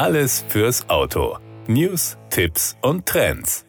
Alles fürs Auto. News, Tipps und Trends.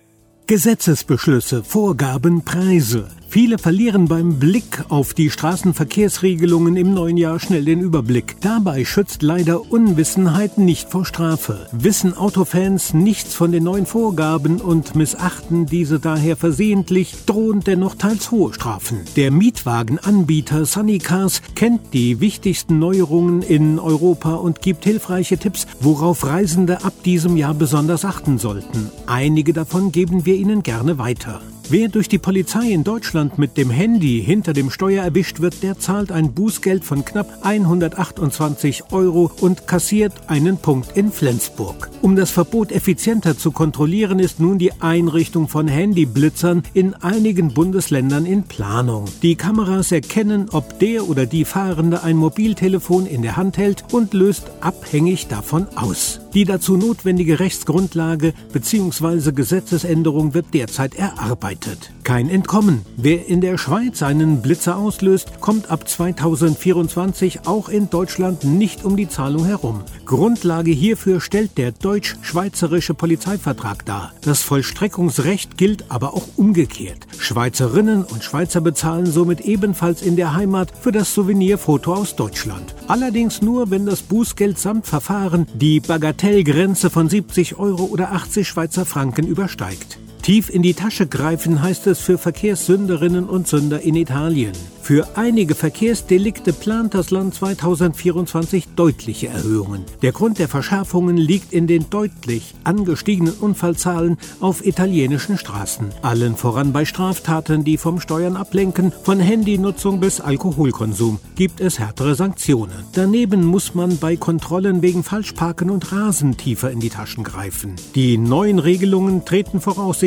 Gesetzesbeschlüsse, Vorgaben, Preise. Viele verlieren beim Blick auf die Straßenverkehrsregelungen im neuen Jahr schnell den Überblick. Dabei schützt leider Unwissenheit nicht vor Strafe. Wissen Autofans nichts von den neuen Vorgaben und missachten diese daher versehentlich, drohen dennoch teils hohe Strafen. Der Mietwagenanbieter Sunny Cars kennt die wichtigsten Neuerungen in Europa und gibt hilfreiche Tipps, worauf Reisende ab diesem Jahr besonders achten sollten. Einige davon geben wir Ihnen gerne weiter. Wer durch die Polizei in Deutschland mit dem Handy hinter dem Steuer erwischt wird, der zahlt ein Bußgeld von knapp 128 Euro und kassiert einen Punkt in Flensburg. Um das Verbot effizienter zu kontrollieren, ist nun die Einrichtung von Handyblitzern in einigen Bundesländern in Planung. Die Kameras erkennen, ob der oder die Fahrende ein Mobiltelefon in der Hand hält und löst abhängig davon aus. Die dazu notwendige Rechtsgrundlage bzw. Gesetzesänderung wird derzeit erarbeitet. Kein Entkommen. Wer in der Schweiz einen Blitzer auslöst, kommt ab 2024 auch in Deutschland nicht um die Zahlung herum. Grundlage hierfür stellt der deutsch-schweizerische Polizeivertrag dar. Das Vollstreckungsrecht gilt aber auch umgekehrt. Schweizerinnen und Schweizer bezahlen somit ebenfalls in der Heimat für das Souvenirfoto aus Deutschland. Allerdings nur, wenn das Bußgeld samt Verfahren die Bagatellgrenze von 70 Euro oder 80 Schweizer Franken übersteigt. Tief in die Tasche greifen heißt es für Verkehrssünderinnen und Sünder in Italien. Für einige Verkehrsdelikte plant das Land 2024 deutliche Erhöhungen. Der Grund der Verschärfungen liegt in den deutlich angestiegenen Unfallzahlen auf italienischen Straßen. Allen voran bei Straftaten, die vom Steuern ablenken, von Handynutzung bis Alkoholkonsum, gibt es härtere Sanktionen. Daneben muss man bei Kontrollen wegen Falschparken und Rasen tiefer in die Taschen greifen. Die neuen Regelungen treten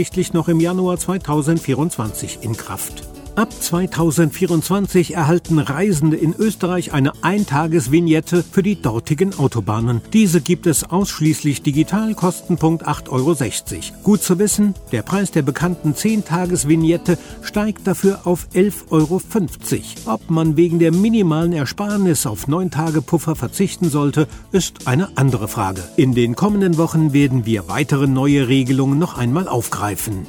voraussichtlich noch im Januar 2024 in Kraft. Ab 2024 erhalten Reisende in Österreich eine Eintagesvignette für die dortigen Autobahnen. Diese gibt es ausschließlich digital, Kostenpunkt 8,60 Euro. Gut zu wissen, der Preis der bekannten 10-Tages-Vignette steigt dafür auf 11,50 Euro. Ob man wegen der minimalen Ersparnis auf 9 Tage Puffer verzichten sollte, ist eine andere Frage. In den kommenden Wochen werden wir weitere neue Regelungen noch einmal aufgreifen.